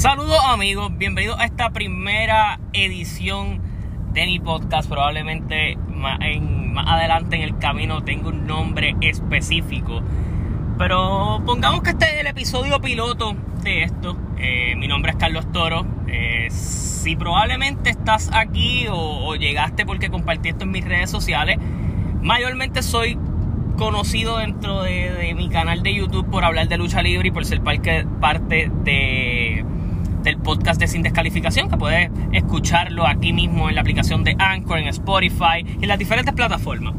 Saludos amigos, bienvenidos a esta primera edición de mi podcast. Probablemente más, adelante en el camino tengo un nombre específico. Pero pongamos que este es el episodio piloto de esto. Eh, mi nombre es Carlos Toro. Eh, si probablemente estás aquí o, llegaste porque compartí esto en mis redes sociales, mayormente soy conocido dentro de, de, mi canal de YouTube por hablar de lucha libre y por ser parte de del podcast de Sin Descalificación, que puedes escucharlo aquí mismo en la aplicación de Anchor, en Spotify, en las diferentes plataformas.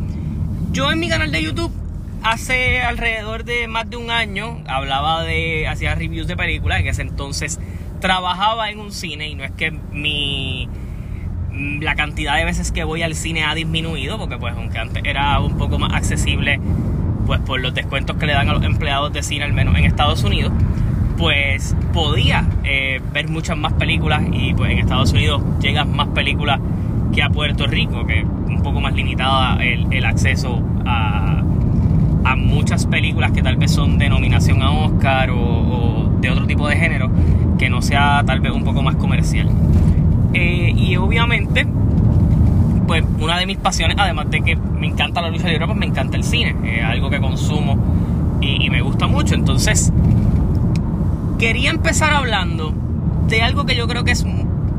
Yo en mi canal de YouTube hace alrededor de más de un año hablaba de, hacía reviews de películas, en ese entonces trabajaba en un cine y no es que mi la cantidad de veces que voy al cine ha disminuido, porque pues aunque antes era un poco más accesible, pues por los descuentos que le dan a los empleados de cine, al menos en Estados Unidos, pues podía eh, ver muchas más películas y pues en Estados Unidos llegan más películas que a Puerto Rico, que es un poco más limitada el, acceso a, muchas películas que tal vez son de nominación a Oscar o, de otro tipo de género, que no sea tal vez un poco más comercial. Eh, y obviamente, pues una de mis pasiones, además de que me encanta la lucha libre, pues me encanta el cine, es algo que consumo y, y me gusta mucho. Entonces, quería empezar hablando de algo que yo creo que es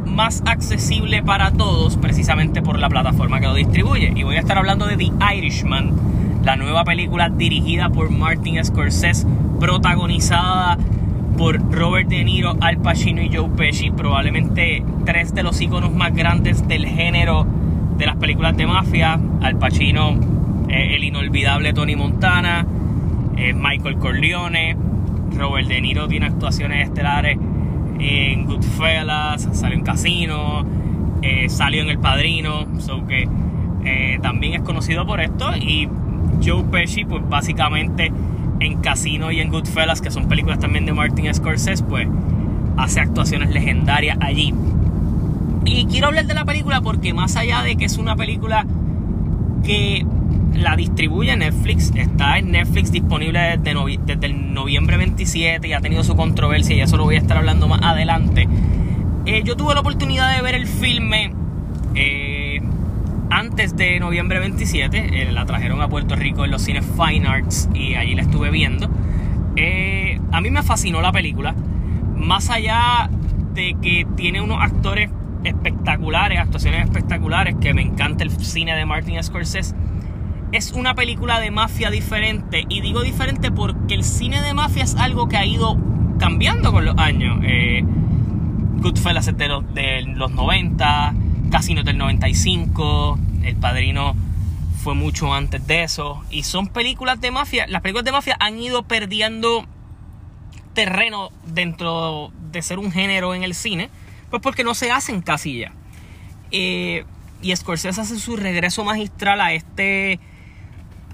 más accesible para todos, precisamente por la plataforma que lo distribuye. Y voy a estar hablando de The Irishman, la nueva película dirigida por Martin Scorsese, protagonizada por Robert De Niro, Al Pacino y Joe Pesci, probablemente tres de los iconos más grandes del género de las películas de mafia. Al Pacino, eh, el inolvidable Tony Montana, eh, Michael Corleone, Robert De Niro tiene actuaciones estelares en Goodfellas, salió en Casino, eh, salió en El Padrino, so que eh, también es conocido por esto. Y Joe Pesci, pues básicamente en Casino y en Goodfellas, que son películas también de Martin Scorsese, pues hace actuaciones legendarias allí. Y quiero hablar de la película porque más allá de que es una película que la distribuye Netflix, está en Netflix disponible desde, el noviembre 27 y ha tenido su controversia y eso lo voy a estar hablando más adelante. Eh, yo tuve la oportunidad de ver el filme eh, antes de noviembre 27, eh, la trajeron a Puerto Rico en los cines Fine Arts y allí la estuve viendo. a mí me fascinó la película, más allá de que tiene unos actores espectaculares, actuaciones espectaculares, que me encanta el cine de Martin Scorsese es una película de mafia diferente. Y digo diferente porque el cine de mafia es algo que ha ido cambiando con los años. Eh, Goodfellas es de los, de los 90, Casino del 95, El Padrino fue mucho antes de eso. Y son películas de mafia. Las películas de mafia han ido perdiendo terreno dentro de ser un género en el cine. Pues porque no se hacen casi ya. Eh, y Scorsese hace su regreso magistral a este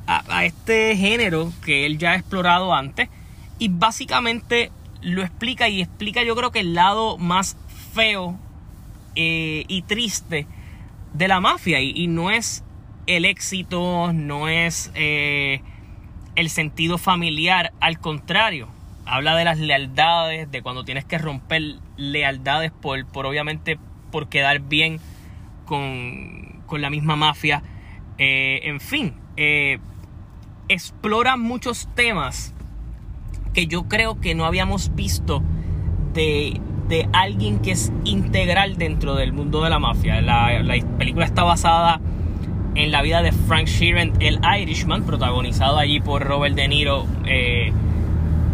a, este género que él ya ha explorado antes y básicamente lo explica y explica yo creo que el lado más feo eh, y triste de la mafia y, no es el éxito, no es eh, el sentido familiar, al contrario, habla de las lealtades, de cuando tienes que romper lealtades por, por obviamente por quedar bien con, con la misma mafia, eh, en fin, explora muchos temas que yo creo que no habíamos visto de, alguien que es integral dentro del mundo de la mafia. La, película está basada en la vida de Frank Sheeran, el Irishman, protagonizado allí por Robert De Niro eh,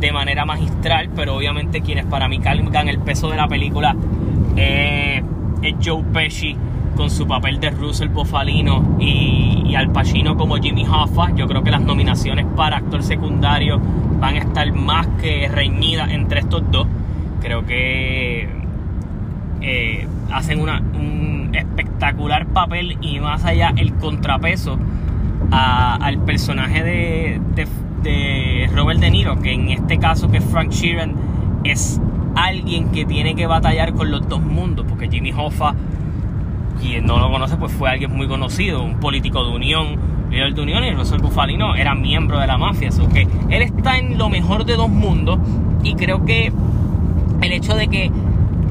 de manera magistral, pero obviamente quienes para mí cargan el peso de la película eh, es Joe Pesci con su papel de Russell Bofalino y, Al Pacino como Jimmy Hoffa. Yo creo que las nominaciones para actor secundario van a estar más que reñidas entre estos dos. Creo que eh, hacen un espectacular papel y más allá el contrapeso al personaje de, de, Robert De Niro, que en este caso que Frank Sheeran es alguien que tiene que batallar con los dos mundos, porque Jimmy Hoffa quien no lo conoce, pues fue alguien muy conocido, un político de Unión, líder de Unión, y Rosel Bufalino era miembro de la mafia. Así que él está en lo mejor de dos mundos y creo que el hecho de que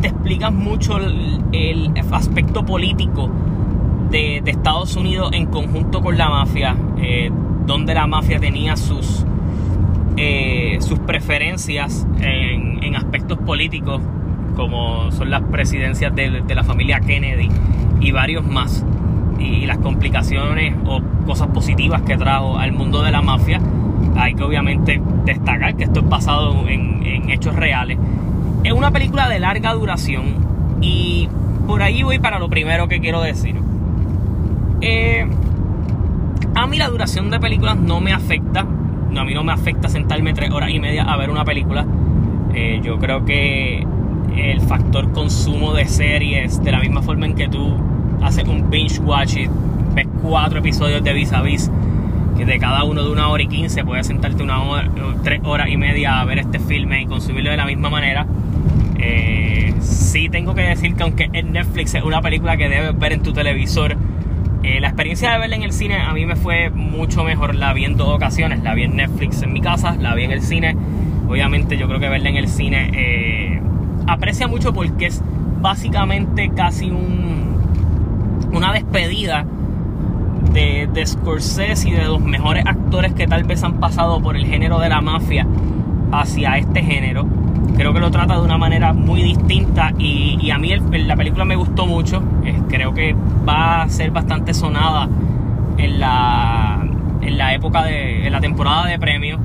explican mucho el, aspecto político de, Estados Unidos en conjunto con la mafia, eh, donde la mafia tenía sus, eh, sus preferencias en, aspectos políticos, como son las presidencias de, de la familia Kennedy y varios más, y las complicaciones o cosas positivas que trajo al mundo de la mafia. Hay que obviamente destacar que esto es basado en, hechos reales. Es una película de larga duración y por ahí voy para lo primero que quiero decir. Eh, a mí la duración de películas no me afecta. No, a mí no me afecta sentarme tres horas y media a ver una película. Eh, yo creo que el factor consumo de series, de la misma forma en que tú haces un binge watch y ves cuatro episodios de vis a vis, que de cada uno de una hora y quince puedes sentarte una hora, tres horas y media a ver este filme y consumirlo de la misma manera. Eh, sí tengo que decir que aunque en Netflix es una película que debes ver en tu televisor, eh, la experiencia de verla en el cine a mí me fue mucho mejor. La vi en dos ocasiones. La vi en Netflix en mi casa, la vi en el cine. Obviamente yo creo que verla en el cine eh, aprecia mucho porque es básicamente casi un, una despedida de, de Scorsese y de los mejores actores que tal vez han pasado por el género de la mafia hacia este género. Creo que lo trata de una manera muy distinta y, a mí la película me gustó mucho. creo que va a ser bastante sonada en la, en la época de en la temporada de premios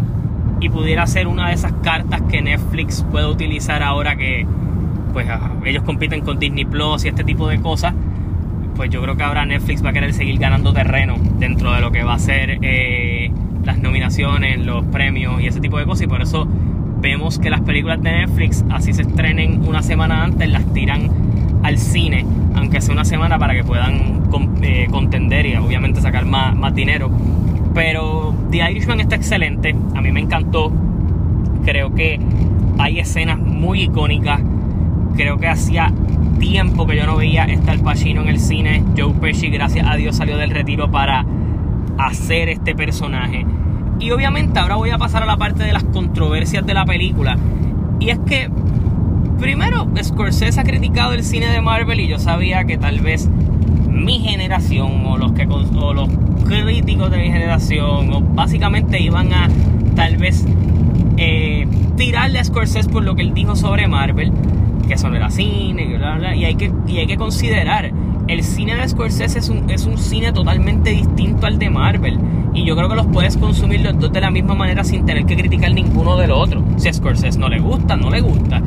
y pudiera ser una de esas cartas que Netflix puede utilizar ahora que pues ellos compiten con Disney Plus y este tipo de cosas pues yo creo que ahora Netflix va a querer seguir ganando terreno dentro de lo que va a ser eh, las nominaciones, los premios y ese tipo de cosas y por eso vemos que las películas de Netflix así se estrenen una semana antes las tiran al cine aunque sea una semana para que puedan eh, contender y obviamente sacar más, más dinero pero The Irishman está excelente, a mí me encantó. Creo que hay escenas muy icónicas. Creo que hacía tiempo que yo no veía estar Pacino en el cine. Joe Pesci, gracias a Dios, salió del retiro para hacer este personaje. Y obviamente ahora voy a pasar a la parte de las controversias de la película. Y es que, primero, Scorsese ha criticado el cine de Marvel y yo sabía que tal vez mi generación o los, que, o los críticos de mi generación o básicamente iban a tal vez eh, tirarle a Scorsese por lo que él dijo sobre Marvel, que eso no era cine, y, bla, bla, y, hay, que, y hay que considerar, el cine de Scorsese es un, es un cine totalmente distinto al de Marvel. Y yo creo que los puedes consumir los dos de la misma manera sin tener que criticar ninguno del otro. Si a Scorsese no le gusta, no le gusta.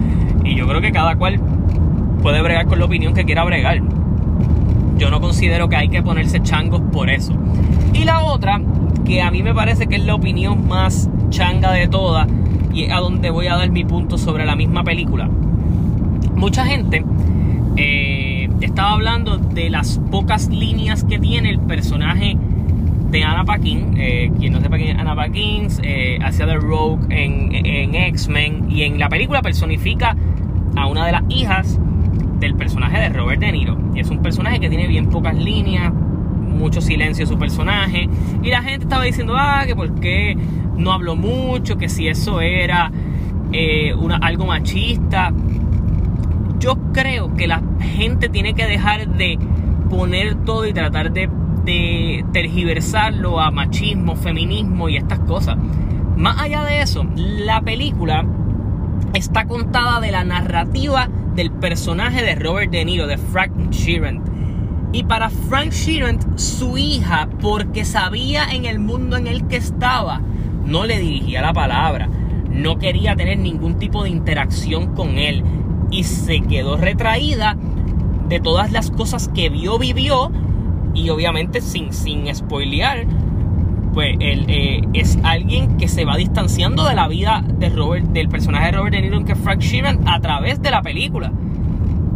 Y yo creo que cada cual puede bregar con la opinión que quiera bregar yo no considero que hay que ponerse changos por eso. Y la otra, que a mí me parece que es la opinión más changa de todas, y es a donde voy a dar mi punto sobre la misma película. Mucha gente eh, estaba hablando de las pocas líneas que tiene el personaje de Anna Paquin. Eh, quien no sepa quién es Anna Paquin, eh, hacía de Rogue en, en X-Men y en la película personifica a una de las hijas del personaje de Robert De Niro. Y es un personaje que tiene bien pocas líneas, mucho silencio su personaje. Y la gente estaba diciendo, ah, que por qué no habló mucho, que si eso era eh, una, algo machista. Creo que la gente tiene que dejar de poner todo y tratar de, de tergiversarlo a machismo, feminismo y estas cosas. Más allá de eso, la película está contada de la narrativa del personaje de Robert De Niro, de Frank Sheeran. Y para Frank Sheeran, su hija, porque sabía en el mundo en el que estaba, no le dirigía la palabra, no quería tener ningún tipo de interacción con él y se quedó retraída de todas las cosas que vio, vivió y obviamente sin, sin spoilear, pues él eh, es alguien que se va distanciando de la vida de Robert, del personaje de Robert De Niro, que es Frank Sheeran, a través de la película.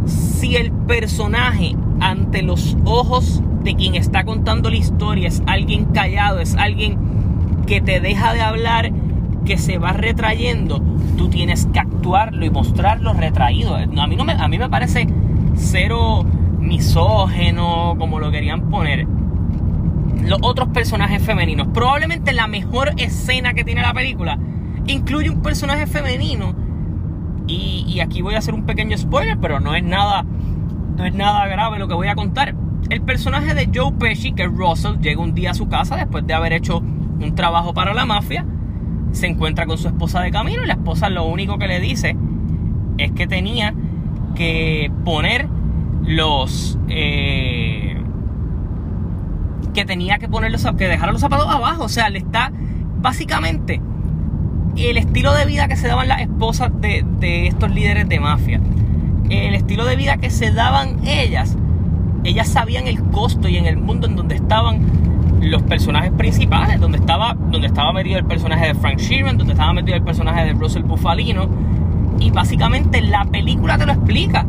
Si el personaje ante los ojos de quien está contando la historia es alguien callado, es alguien que te deja de hablar, que se va retrayendo, tú tienes que actuarlo y mostrarlo retraído. A mí, no me, a mí me parece cero misógeno, como lo querían poner los otros personajes femeninos. Probablemente la mejor escena que tiene la película incluye un personaje femenino Y, y, aquí voy a hacer un pequeño spoiler, pero no es nada, no es nada grave lo que voy a contar. El personaje de Joe Pesci, que es Russell, llega un día a su casa después de haber hecho un trabajo para la mafia. Se encuentra con su esposa de camino y la esposa lo único que le dice es que tenía que poner los... Eh, que tenía que poner los, que dejar los zapatos abajo. O sea, le está básicamente el estilo de vida que se daban las esposas de, de estos líderes de mafia. El estilo de vida que se daban ellas. Ellas sabían el costo y en el mundo en donde estaban los personajes principales, donde estaba, donde estaba metido el personaje de Frank Sheeran, donde estaba metido el personaje de Russell Bufalino. Y básicamente la película te lo explica.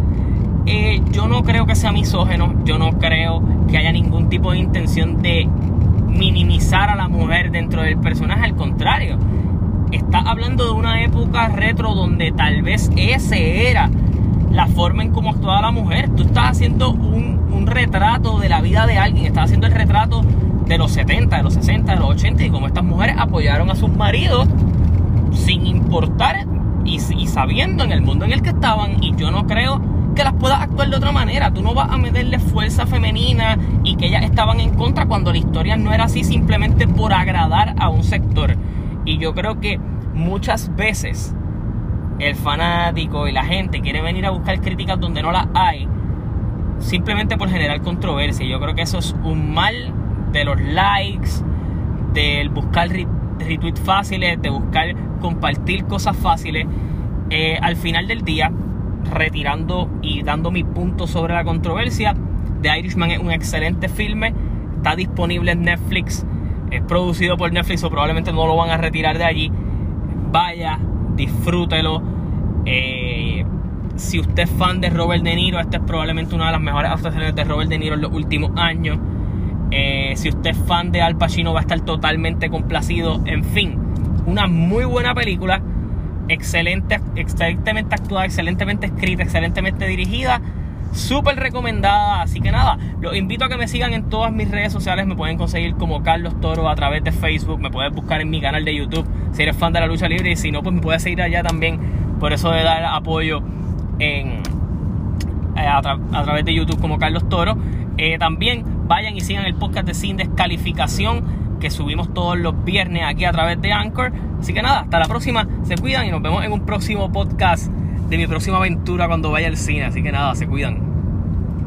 Eh, yo no creo que sea misógeno, yo no creo que haya ningún tipo de intención de minimizar a la mujer dentro del personaje, al contrario. Está hablando de una época retro donde tal vez ese era la forma en cómo actuaba la mujer. Tú estás haciendo un, un retrato de la vida de alguien, estás haciendo el retrato de los 70, de los 60, de los 80 y como estas mujeres apoyaron a sus maridos sin importar y, sabiendo en el mundo en el que estaban y yo no creo que las puedas actuar de otra manera. Tú no vas a meterle fuerza femenina y que ellas estaban en contra cuando la historia no era así simplemente por agradar a un sector. Y yo creo que muchas veces el fanático y la gente quiere venir a buscar críticas donde no las hay simplemente por generar controversia. Yo creo que eso es un mal de los likes, del buscar retweets fáciles, de buscar compartir cosas fáciles. Eh, al final del día, retirando y dando mi punto sobre la controversia, The Irishman es un excelente filme, está disponible en Netflix, es producido por Netflix o probablemente no lo van a retirar de allí. Vaya, disfrútelo. Eh, si usted es fan de Robert De Niro, esta es probablemente una de las mejores actuaciones de Robert De Niro en los últimos años. Eh, si usted es fan de Al Pacino va a estar totalmente complacido. En fin, una muy buena película. Excelente, excelentemente actuada, excelentemente escrita, excelentemente dirigida. Súper recomendada. Así que nada, los invito a que me sigan en todas mis redes sociales. Me pueden conseguir como Carlos Toro a través de Facebook. Me puedes buscar en mi canal de YouTube si eres fan de la lucha libre. Y si no, pues me puedes seguir allá también. Por eso de dar apoyo en, eh, a, través de YouTube como Carlos Toro. Eh, también vayan y sigan el podcast de Sin Descalificación que subimos todos los viernes aquí a través de Anchor. Así que nada, hasta la próxima, se cuidan y nos vemos en un próximo podcast de mi próxima aventura cuando vaya al cine. Así que nada, se cuidan.